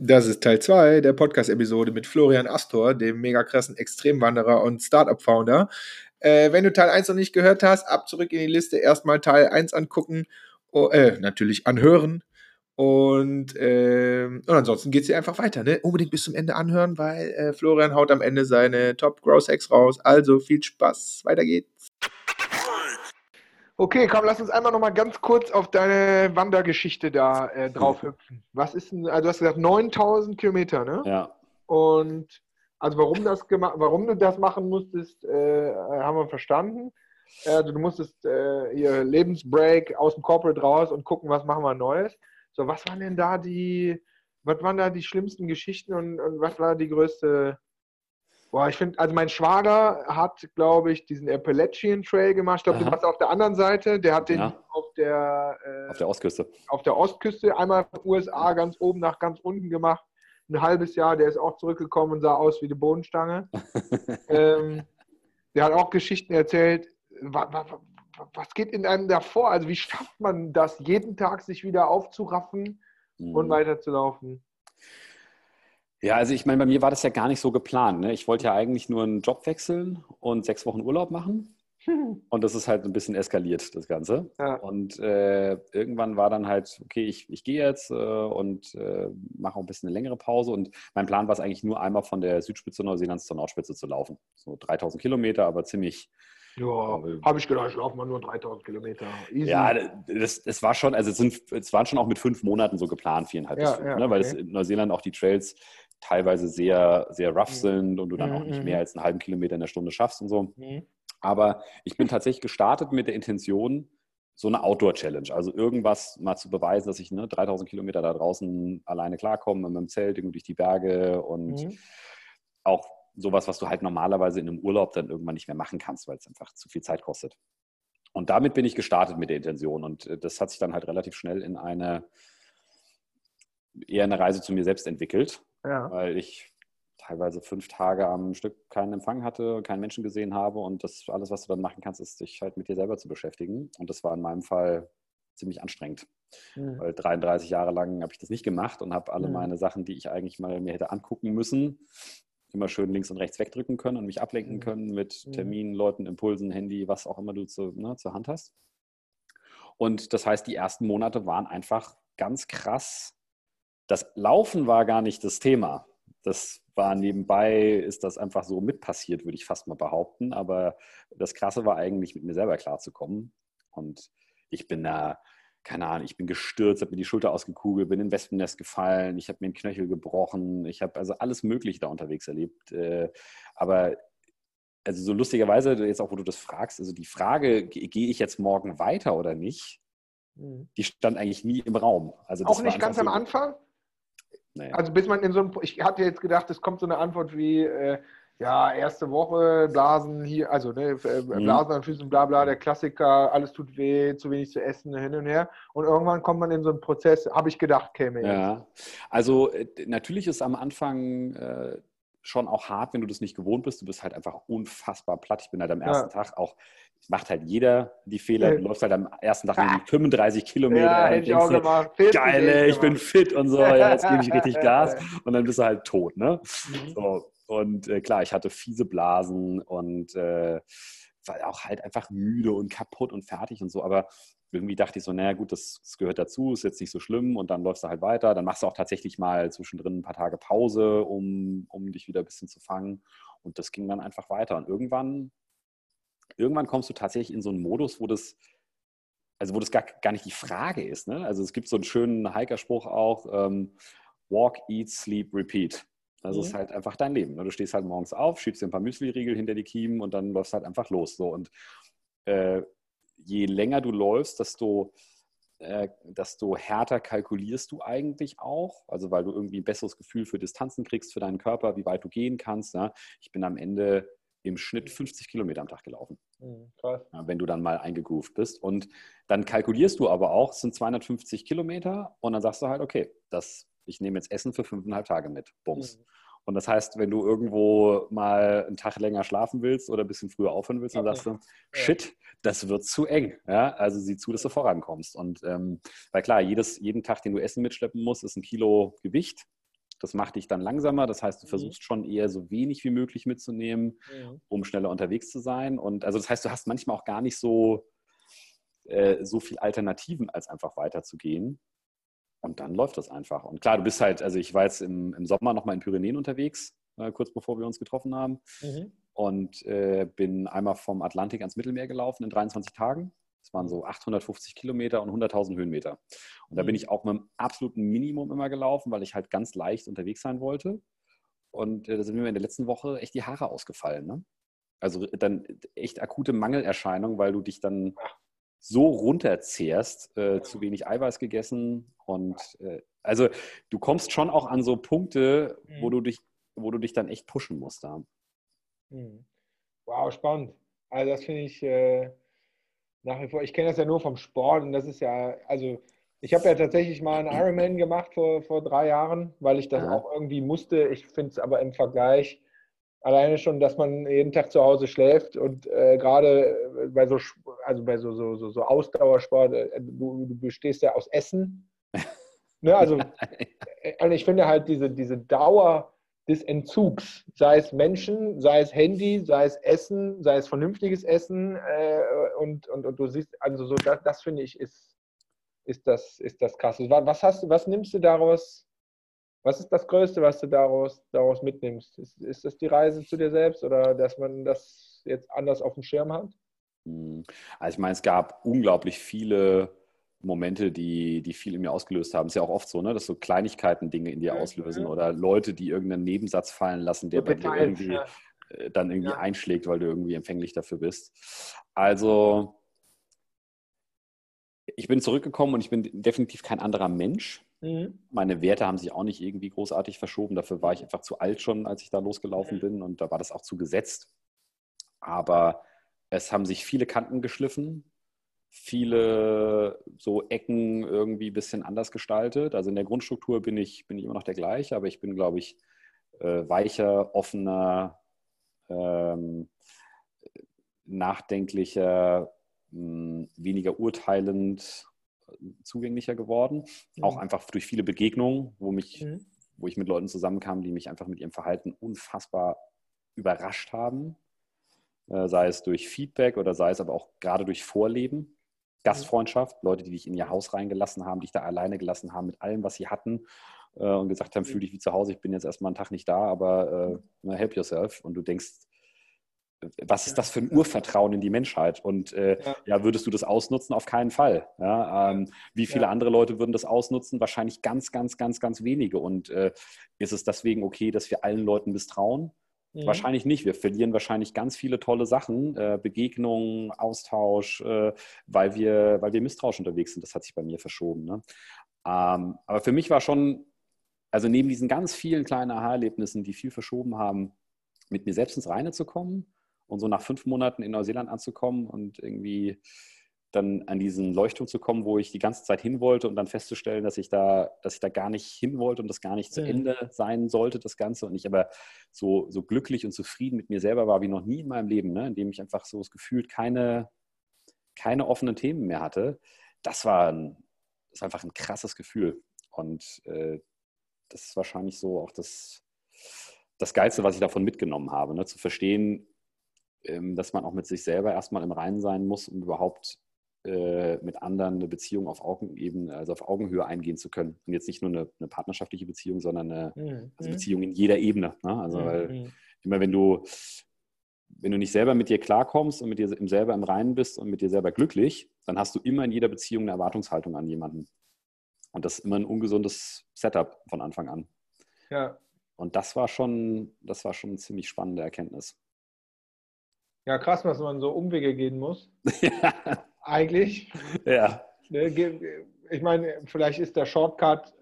Das ist Teil 2 der Podcast-Episode mit Florian Astor, dem mega krassen Extremwanderer und Startup-Founder. Äh, wenn du Teil 1 noch nicht gehört hast, ab zurück in die Liste, erstmal Teil 1 angucken, oh, äh, natürlich anhören. Und, äh, und ansonsten geht es hier einfach weiter. Ne? Unbedingt bis zum Ende anhören, weil äh, Florian haut am Ende seine Top Gross Hacks raus. Also viel Spaß. Weiter geht's. Okay, komm, lass uns einmal noch mal ganz kurz auf deine Wandergeschichte da äh, drauf hüpfen. Was ist denn, also du hast gesagt 9000 Kilometer, ne? Ja. Und also warum, das warum du das machen musstest, äh, haben wir verstanden. Also du musstest äh, ihr Lebensbreak aus dem Corporate raus und gucken, was machen wir Neues. So, was waren denn da die, was waren da die schlimmsten Geschichten und, und was war die größte Boah, ich finde, also mein Schwager hat, glaube ich, diesen Appalachian Trail gemacht. Ich glaube, du warst auf der anderen Seite. Der hat den Ja. auf der Auf der Ostküste. auf der Ostküste einmal von USA ganz oben nach ganz unten gemacht. Ein halbes Jahr, der ist auch zurückgekommen und sah aus wie eine Bohnenstange. ähm, der hat auch Geschichten erzählt. Was, was, was geht in einem da vor? Also wie schafft man das, jeden Tag sich wieder aufzuraffen und Mhm. weiterzulaufen? Ja, also ich meine, bei mir war das ja gar nicht so geplant. Ne? Ich wollte ja eigentlich nur einen Job wechseln und sechs Wochen Urlaub machen. Und das ist halt ein bisschen eskaliert, das Ganze. Ja. Und äh, irgendwann war dann halt, okay, ich, ich gehe jetzt äh, und äh, mache auch ein bisschen eine längere Pause. Und mein Plan war es eigentlich nur einmal von der Südspitze Neuseelands zur Nordspitze zu laufen. So 3000 Kilometer, aber ziemlich. Ja, Aber- habe ich gedacht, ich laufe mal nur 3000 Kilometer. Easy. Ja, das, das war schon, also es, sind, es waren schon auch mit fünf Monaten so geplant, viereinhalb bis Ja, fünf, ja, ne? weil okay. in Neuseeland auch die Trails teilweise sehr, sehr rough Mhm. sind und du dann auch Mhm, nicht mhm. mehr als einen halben Kilometer in der Stunde schaffst und so. Mhm. Aber ich bin tatsächlich gestartet mit der Intention, so eine Outdoor-Challenge, also irgendwas mal zu beweisen, dass ich ne, 3000 Kilometer da draußen alleine klarkomme, mit dem Zelt irgendwo durch die Berge und auch sowas, was du halt normalerweise in einem Urlaub dann irgendwann nicht mehr machen kannst, weil es einfach zu viel Zeit kostet. Und damit bin ich gestartet mit der Intention und äh, das hat sich dann halt relativ schnell in eine eher eine Reise zu mir selbst entwickelt, Ja. weil ich teilweise fünf Tage am Stück keinen Empfang hatte, keinen Menschen gesehen habe und das alles, was du dann machen kannst, ist dich halt mit dir selber zu beschäftigen. Und das war in meinem Fall ziemlich anstrengend, Mhm. weil 33 Jahre lang habe ich das nicht gemacht und habe alle Mhm. meine Sachen, die ich eigentlich mal mir hätte angucken müssen, immer schön links und rechts wegdrücken können und mich ablenken Mhm. können mit Mhm. Terminen, Leuten, Impulsen, Handy, was auch immer du zu, ne, zur Hand hast. Und das heißt, die ersten Monate waren einfach ganz krass. Das Laufen war gar nicht das Thema. Das war nebenbei, ist das einfach so mit passiert, würde ich fast mal behaupten. Aber das Krasse war eigentlich, mit mir selber klarzukommen. Und ich bin da, keine Ahnung, ich bin gestürzt, habe mir die Schulter ausgekugelt, bin in ein Wespennest gefallen, ich habe mir einen Knöchel gebrochen, ich habe also alles Mögliche da unterwegs erlebt. Äh, Aber also so lustigerweise, jetzt auch wo du das fragst, also die Frage, ge- gehe ich jetzt morgen weiter oder nicht, Mhm. die stand eigentlich nie im Raum. Also das Auch nicht ganz am Anfang? Nee. Also bis man in so einem, ich hatte jetzt gedacht, es kommt so eine Antwort wie, äh, ja, erste Woche, Blasen hier, also ne, äh, Mhm. Blasen an Füßen, bla bla, der Klassiker, alles tut weh, zu wenig zu essen, hin und her. Und irgendwann kommt man in so einen Prozess, habe ich gedacht, käme jetzt. Ja, also äh, natürlich ist am Anfang äh, schon auch hart, wenn du das nicht gewohnt bist. Du bist halt einfach unfassbar platt. Ich bin halt am ersten Tag auch, macht halt jeder die Fehler. Du läufst halt am ersten Tag irgendwie 35 Kilometer. Ja, und hätte ich auch dir, gemacht. 40 Geil, ey, ich bin fit und so, ja, jetzt gebe ich richtig Gas und dann bist du halt tot, ne? Mhm. So, und äh, klar, ich hatte fiese Blasen und äh, war auch halt einfach müde und kaputt und fertig und so, aber irgendwie dachte ich so, naja gut, das, das gehört dazu, ist jetzt nicht so schlimm und dann läufst du halt weiter. Dann machst du auch tatsächlich mal zwischendrin ein paar Tage Pause, um, um dich wieder ein bisschen zu fangen. Und das ging dann einfach weiter. Und irgendwann, irgendwann kommst du tatsächlich in so einen Modus, wo das, also wo das gar, gar nicht die Frage ist. Ne? Also es gibt so einen schönen Hikerspruch auch, ähm, Walk, Eat, Sleep, Repeat. Das Mhm. ist halt einfach dein Leben. ne? Du stehst halt morgens auf, schiebst dir ein paar Müsli-Riegel hinter die Kiemen und dann läufst halt einfach los. So. Und äh, je länger du läufst, desto, äh, desto härter kalkulierst du eigentlich auch. Also weil du irgendwie ein besseres Gefühl für Distanzen kriegst, für deinen Körper, wie weit du gehen kannst. Ja? Ich bin am Ende im Schnitt 50 Kilometer am Tag gelaufen, Mhm, ja, wenn du dann mal eingegroovt bist. Und dann kalkulierst du aber auch, es sind 250 Kilometer und dann sagst du halt, okay, das, ich nehme jetzt Essen für fünfeinhalb Tage mit. Bums. Mhm. Und das heißt, wenn du irgendwo mal einen Tag länger schlafen willst oder ein bisschen früher aufhören willst, dann sagst du, shit, das wird zu eng. Ja? Also sieh zu, dass du vorankommst. Und ähm, weil klar, jedes, jeden Tag, den du Essen mitschleppen musst, ist ein Kilo Gewicht. Das macht dich dann langsamer. Das heißt, du Mhm. versuchst schon eher so wenig wie möglich mitzunehmen, Mhm. um schneller unterwegs zu sein. Und also das heißt, du hast manchmal auch gar nicht so, äh, so viel Alternativen, als einfach weiterzugehen. Und dann läuft das einfach. Und klar, du bist halt, also ich war jetzt im, im Sommer nochmal in Pyrenäen unterwegs, äh, kurz bevor wir uns getroffen haben. Mhm. Und äh, bin einmal vom Atlantik ans Mittelmeer gelaufen in 23 Tagen. Das waren so 850 Kilometer und 100.000 Höhenmeter. Und da bin Mhm. ich auch mit dem absoluten Minimum immer gelaufen, weil ich halt ganz leicht unterwegs sein wollte. Und äh, da sind mir in der letzten Woche echt die Haare ausgefallen. Ne? Also dann echt akute Mangelerscheinung, weil du dich dann so runterzehrst, äh, zu wenig Eiweiß gegessen. Und äh, also du kommst schon auch an so Punkte, wo Mhm. du dich, wo du dich dann echt pushen musst. Da. Mhm. Wow, spannend. Also das finde ich äh, nach wie vor, ich kenne das ja nur vom Sport und das ist ja, also ich habe ja tatsächlich mal einen Ironman gemacht vor, vor drei Jahren, weil ich das Ja. auch irgendwie musste. Ich finde es aber im Vergleich alleine schon, dass man jeden Tag zu Hause schläft und äh, gerade äh, bei so, also bei so, so, so, so Ausdauersport, äh, du, du bestehst ja aus Essen. Ne, also äh, und ich finde halt diese, diese Dauer des Entzugs, sei es Menschen, sei es Handy, sei es Essen, sei es vernünftiges Essen äh, und, und, und du siehst, also so das, das finde ich ist, ist das, ist das krasse. Wa- Was hast was nimmst du daraus? Was ist das Größte, was du daraus, daraus mitnimmst? Ist, ist das die Reise zu dir selbst oder dass man das jetzt anders auf dem Schirm hat? Hm. Also ich meine, es gab unglaublich viele Momente, die, die viel in mir ausgelöst haben. Ist ja auch oft so, ne, dass so Kleinigkeiten Dinge in dir Mhm. auslösen oder Leute, die irgendeinen Nebensatz fallen lassen, der So bei dir irgendwie ja. äh, dann irgendwie Ja. einschlägt, weil du irgendwie empfänglich dafür bist. Also ich bin zurückgekommen und ich bin definitiv kein anderer Mensch. Mhm. Meine Werte haben sich auch nicht irgendwie großartig verschoben. Dafür war ich einfach zu alt schon, als ich da losgelaufen Mhm. bin und da war das auch zu gesetzt. Aber es haben sich viele Kanten geschliffen, viele so Ecken irgendwie ein bisschen anders gestaltet. Also in der Grundstruktur bin ich, bin ich immer noch der gleiche, aber ich bin, glaube ich, äh, weicher, offener, ähm, nachdenklicher, mh, weniger urteilend, äh, zugänglicher geworden. Auch Mhm. einfach durch viele Begegnungen, wo, mich, Mhm. wo ich mit Leuten zusammenkam, die mich einfach mit ihrem Verhalten unfassbar überrascht haben. Äh, sei es durch Feedback oder sei es aber auch gerade durch Vorleben. Gastfreundschaft, Leute, die dich in ihr Haus reingelassen haben, dich da alleine gelassen haben mit allem, was sie hatten äh, und gesagt haben, fühl dich wie zu Hause, ich bin jetzt erstmal einen Tag nicht da, aber äh, help yourself. Und du denkst, was ist das für ein Urvertrauen in die Menschheit? Und äh, Ja. ja. würdest du das ausnutzen? Auf keinen Fall. Ja, ähm, wie viele Ja. andere Leute würden das ausnutzen? Wahrscheinlich ganz, ganz, ganz, ganz wenige. Und äh, ist es deswegen okay, dass wir allen Leuten misstrauen? Mhm. Wahrscheinlich nicht. Wir verlieren wahrscheinlich ganz viele tolle Sachen, äh, Begegnungen, Austausch, äh, weil, wir, weil wir misstrauisch unterwegs sind. Das hat sich bei mir verschoben. Ne? Ähm, aber für mich war schon, also neben diesen ganz vielen kleinen Aha-Erlebnissen, die viel verschoben haben, mit mir selbst ins Reine zu kommen und so nach fünf Monaten in Neuseeland anzukommen und irgendwie dann an diesen Leuchtturm zu kommen, wo ich die ganze Zeit hin wollte und dann festzustellen, dass ich da, dass ich da gar nicht hin wollte und das gar nicht zu Mhm. Ende sein sollte, das Ganze. Und ich aber so, so glücklich und zufrieden mit mir selber war wie noch nie in meinem Leben, ne? indem ich einfach so das Gefühl keine, keine offenen Themen mehr hatte. Das war, ein, das war einfach ein krasses Gefühl. Und äh, das ist wahrscheinlich so auch das, das Geilste, was ich davon mitgenommen habe, ne? zu verstehen, ähm, dass man auch mit sich selber erstmal im Reinen sein muss, um überhaupt mit anderen eine Beziehung auf Augenebene, also auf Augenhöhe eingehen zu können. Und jetzt nicht nur eine, eine partnerschaftliche Beziehung, sondern eine Mhm. also Beziehung in jeder Ebene. Ne? Also weil Mhm. immer wenn du, wenn du nicht selber mit dir klarkommst und mit dir selber im Reinen bist und mit dir selber glücklich, dann hast du immer in jeder Beziehung eine Erwartungshaltung an jemanden. Und das ist immer ein ungesundes Setup von Anfang an. Ja. Und das war schon, das war schon eine ziemlich spannende Erkenntnis. ja, krass, dass man so Umwege gehen muss. Eigentlich. ja. Ne, Ich meine, vielleicht ist der Shortcut,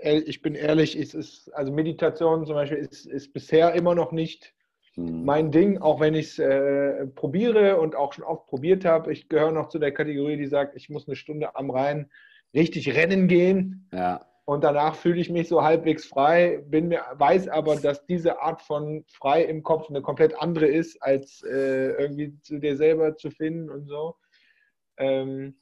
ich bin ehrlich, ist, ist, also Meditation zum Beispiel ist, ist bisher immer noch nicht Hm. mein Ding, auch wenn ich es äh, probiere und auch schon oft probiert habe. Ich gehöre noch zu der Kategorie, die sagt, ich muss eine Stunde am Rhein richtig rennen gehen Ja. und danach fühle ich mich so halbwegs frei, bin mir, weiß aber, dass diese Art von frei im Kopf eine komplett andere ist, als äh, irgendwie zu dir selber zu finden und so. Ähm,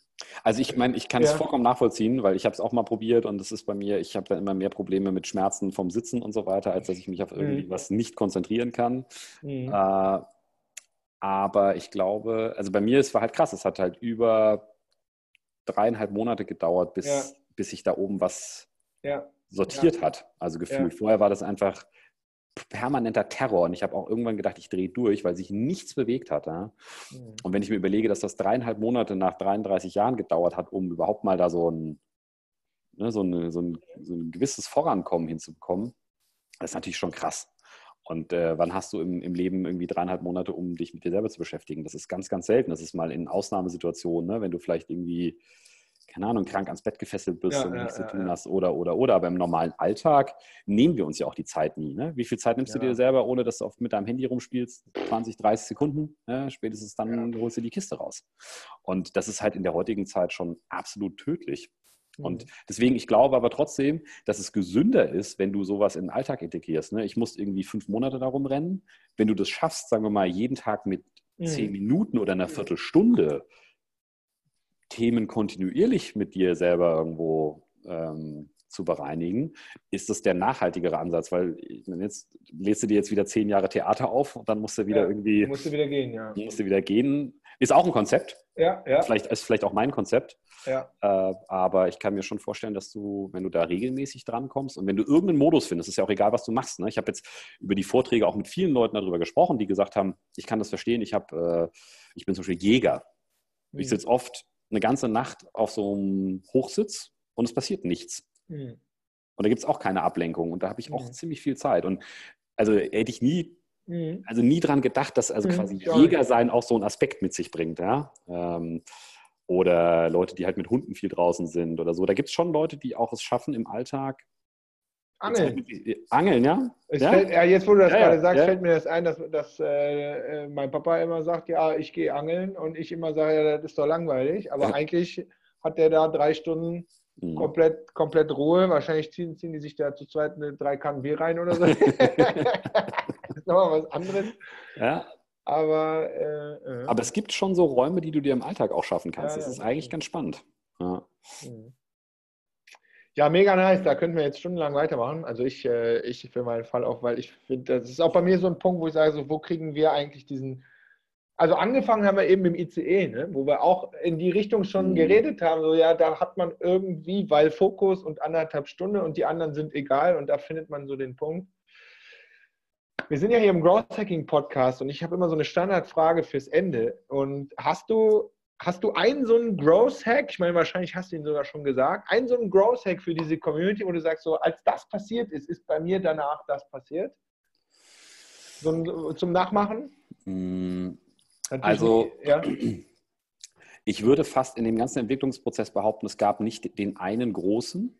Also ich meine, ich kann es vollkommen nachvollziehen, weil ich habe es auch mal probiert und es ist bei mir, ich habe dann immer mehr Probleme mit Schmerzen vom Sitzen und so weiter, als dass ich mich auf irgendwie mhm. was nicht konzentrieren kann. Mhm. Äh, aber ich glaube, also bei mir, es war halt krass, es hat halt über dreieinhalb Monate gedauert, bis, ja. bis sich da oben was ja. sortiert ja. hat. Also gefühlt. Vorher war das einfach permanenter Terror. Und ich habe auch irgendwann gedacht, ich drehe durch, weil sich nichts bewegt hat. Ja? Mhm. Und wenn ich mir überlege, dass das dreieinhalb Monate nach 33 Jahren gedauert hat, um überhaupt mal da so ein, ne, so, eine, so, ein, so ein gewisses Vorankommen hinzubekommen, das ist natürlich schon krass. Und äh, wann hast du im, im Leben irgendwie dreieinhalb Monate, um dich mit dir selber zu beschäftigen? Das ist ganz, ganz selten. Das ist mal in Ausnahmesituationen, ne? wenn du vielleicht irgendwie keine Ahnung, krank ans Bett gefesselt bist ja, und nichts ja, zu tun ja. hast oder, oder, oder. Aber im normalen Alltag nehmen wir uns ja auch die Zeit nie. Ne? Wie viel Zeit nimmst du dir selber, ohne dass du oft mit deinem Handy rumspielst? 20, 30 Sekunden, ne? spätestens dann holst du die Kiste raus. Und das ist halt in der heutigen Zeit schon absolut tödlich. Und mhm. deswegen, ich glaube aber trotzdem, dass es gesünder ist, wenn du sowas in den Alltag integrierst. Ne? Ich muss irgendwie fünf Monate darum rennen. Wenn du das schaffst, sagen wir mal, jeden Tag mit mhm. zehn Minuten oder einer Viertelstunde Themen kontinuierlich mit dir selber irgendwo ähm, zu bereinigen, ist das der nachhaltigere Ansatz, weil jetzt lädst du dir jetzt wieder zehn Jahre Theater auf und dann musst du wieder ja, irgendwie. Musst du wieder gehen, ja. Musst du wieder gehen. Ist auch ein Konzept. Ja, ja. Vielleicht ist vielleicht auch mein Konzept. Ja. Äh, aber ich kann mir schon vorstellen, dass du, wenn du da regelmäßig drankommst und wenn du irgendeinen Modus findest, ist ja auch egal, was du machst. Ne? Ich habe jetzt über die Vorträge auch mit vielen Leuten darüber gesprochen, die gesagt haben, ich kann das verstehen, ich habe, äh, ich bin zum Beispiel Jäger. Mhm. Ich sitze oft eine ganze Nacht auf so einem Hochsitz und es passiert nichts. Mhm. Und da gibt es auch keine Ablenkung und da habe ich auch mhm. ziemlich viel Zeit. Und also hätte ich nie, mhm. also nie dran gedacht, dass also mhm. quasi Jäger sein auch so einen Aspekt mit sich bringt, ja. Ähm, oder Leute, die halt mit Hunden viel draußen sind oder so. Da gibt es schon Leute, die auch es schaffen, im Alltag Angeln. Angeln, ja? ja? Fällt, ja? Jetzt, wo du das ja, gerade sagst, ja. fällt mir das ein, dass, dass äh, mein Papa immer sagt, ja, ich gehe angeln und ich immer sage, ja, das ist doch langweilig. Aber eigentlich hat der da drei Stunden mhm. komplett, komplett Ruhe. Wahrscheinlich ziehen, ziehen die sich da zu zweit eine drei Kannen Bier rein oder so. das ist nochmal was anderes. Ja. Aber, äh, äh. Aber es gibt schon so Räume, die du dir im Alltag auch schaffen kannst. das ist eigentlich ganz spannend. Ja. Mhm. Ja, mega nice. Da könnten wir jetzt stundenlang weitermachen. Also ich, äh, ich für meinen Fall auch, weil ich finde, das ist auch bei mir so ein Punkt, wo ich sage, so, wo kriegen wir eigentlich diesen, also angefangen haben wir eben im ICE, ne? wo wir auch in die Richtung schon mhm. geredet haben, so ja, da hat man irgendwie, weil Fokus und anderthalb Stunden und die anderen sind egal und da findet man so den Punkt. Wir sind ja hier im Growth Hacking Podcast und ich habe immer so eine Standardfrage fürs Ende. Und hast du Hast du einen so einen Growth Hack? Ich meine, wahrscheinlich hast du ihn sogar schon gesagt. Einen so einen Growth Hack für diese Community, wo du sagst, so als das passiert ist, ist bei mir danach das passiert? So, zum Nachmachen? Mm, also, ja. ich würde fast in dem ganzen Entwicklungsprozess behaupten, es gab nicht den einen großen,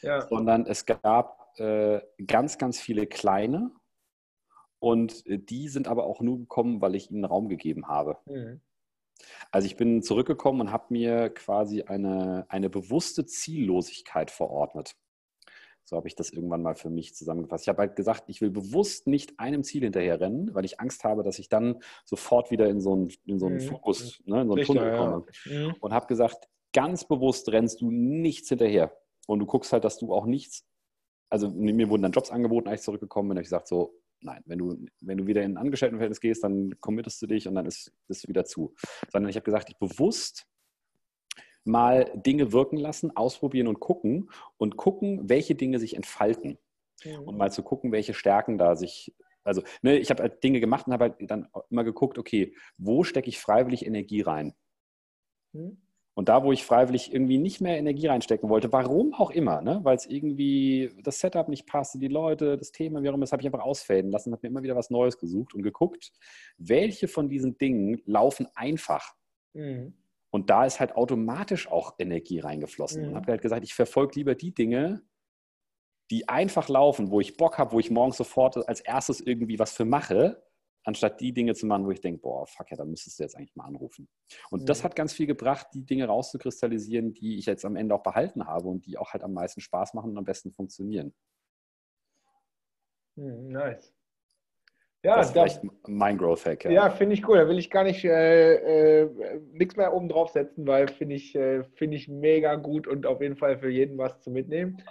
ja. sondern es gab äh, ganz, ganz viele kleine. Und äh, die sind aber auch nur gekommen, weil ich ihnen Raum gegeben habe. Mhm. Also ich bin zurückgekommen und habe mir quasi eine, eine bewusste Ziellosigkeit verordnet. So habe ich das irgendwann mal für mich zusammengefasst. Ich habe halt gesagt, ich will bewusst nicht einem Ziel hinterher rennen, weil ich Angst habe, dass ich dann sofort wieder in so einen, in so einen mhm. Fokus, ne, in so einen Richtig, Tunnel komme. Ja. Mhm. Und habe gesagt, ganz bewusst rennst du nichts hinterher. Und du guckst halt, dass du auch nichts, also mir wurden dann Jobs angeboten, als ich zurückgekommen bin, habe ich gesagt, so, nein, wenn du, wenn du wieder in ein Angestelltenverhältnis gehst, dann committest du dich und dann ist das wieder zu. Sondern ich habe gesagt, ich bewusst mal Dinge wirken lassen, ausprobieren und gucken und gucken, welche Dinge sich entfalten. Mhm. Und mal zu gucken, welche Stärken da sich. Also, ne, ich habe halt Dinge gemacht und habe halt dann immer geguckt, okay, wo stecke ich freiwillig Energie rein? Mhm. Und da, wo ich freiwillig irgendwie nicht mehr Energie reinstecken wollte, warum auch immer, ne? weil es irgendwie das Setup nicht passte, die Leute, das Thema, wie auch immer, das habe ich einfach ausfäden lassen, habe mir immer wieder was Neues gesucht und geguckt, welche von diesen Dingen laufen einfach. Mhm. Und da ist halt automatisch auch Energie reingeflossen. Mhm. Und habe halt gesagt, ich verfolge lieber die Dinge, die einfach laufen, wo ich Bock habe, wo ich morgens sofort als erstes irgendwie was für mache, anstatt die Dinge zu machen, wo ich denke, boah, fuck ja, da müsstest du jetzt eigentlich mal anrufen. Und mhm. das hat ganz viel gebracht, die Dinge rauszukristallisieren, die ich jetzt am Ende auch behalten habe und die auch halt am meisten Spaß machen und am besten funktionieren. Mhm, nice. Ja, das ist vielleicht mein Growth Hack. Ja, ja finde ich cool. Da will ich gar nicht äh, äh, nichts mehr oben drauf setzen, weil finde ich, äh, find ich mega gut und auf jeden Fall für jeden was zu mitnehmen.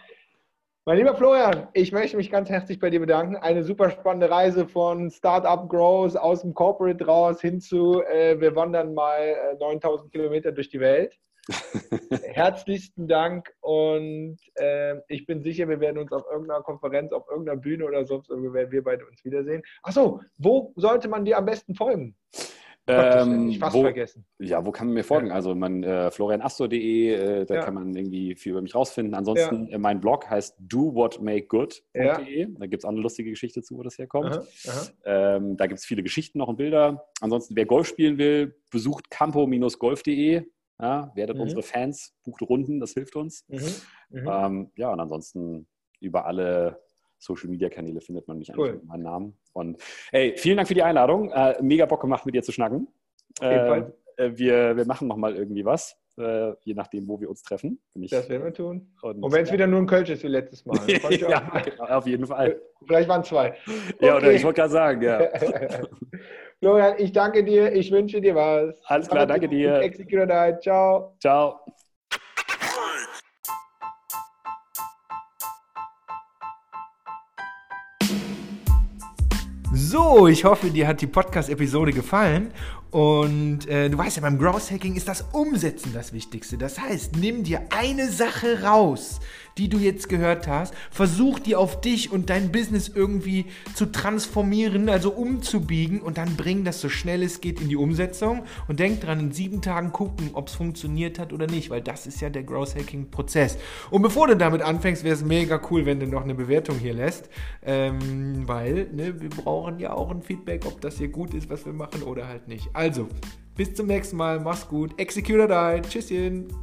Mein lieber Florian, ich möchte mich ganz herzlich bei dir bedanken. Eine super spannende Reise von Startup Growth aus dem Corporate raus hin zu, äh, wir wandern mal 9000 äh, Kilometer durch die Welt. Herzlichsten Dank und äh, ich bin sicher, wir werden uns auf irgendeiner Konferenz, auf irgendeiner Bühne oder sonst irgendwo werden wir beide uns wiedersehen. Achso, wo sollte man dir am besten folgen? Ähm, ich fast wo, vergessen. Ja, wo kann man mir folgen? Ja. Also man, äh, florianastor.de, äh, da ja. kann man irgendwie viel über mich rausfinden. Ansonsten, ja. äh, mein Blog heißt dowhatmakegood.de. Da gibt es auch eine lustige Geschichte zu, wo das herkommt. Aha, aha. Ähm, da gibt es viele Geschichten noch und Bilder. Ansonsten, wer Golf spielen will, besucht campo-golf.de. Ja, werdet mhm. unsere Fans, bucht Runden, das hilft uns. Mhm. Mhm. Ähm, ja, und ansonsten über alle Social Media Kanäle findet man mich cool. eigentlich mit meinem Namen. Und hey, vielen Dank für die Einladung. Äh, mega Bock gemacht, mit dir zu schnacken. Äh, äh, wir, wir machen nochmal irgendwie was, äh, je nachdem, wo wir uns treffen. Das werden wir tun. Und, und wenn es wieder nur ein Kölsch ist wie letztes Mal. ja, genau, auf jeden Fall. Vielleicht waren zwei. Okay. Ja, oder ich wollte gerade sagen, ja. Florian, ich danke dir, ich wünsche dir was. Alles klar, danke dir. Executor Ciao. Ciao. So, ich hoffe, dir hat die Podcast-Episode gefallen. Und äh, du weißt ja, beim Growth Hacking ist das Umsetzen das Wichtigste. Das heißt, nimm dir eine Sache raus, die du jetzt gehört hast, versuch die auf dich und dein Business irgendwie zu transformieren, also umzubiegen und dann bring das so schnell es geht in die Umsetzung und denk dran, in sieben Tagen gucken, ob es funktioniert hat oder nicht, weil das ist ja der Growth Hacking Prozess. Und bevor du damit anfängst, wäre es mega cool, wenn du noch eine Bewertung hier lässt, ähm, weil ne, wir brauchen ja auch ein Feedback, ob das hier gut ist, was wir machen oder halt nicht. Also, bis zum nächsten Mal. Mach's gut. Executor Die. Tschüsschen.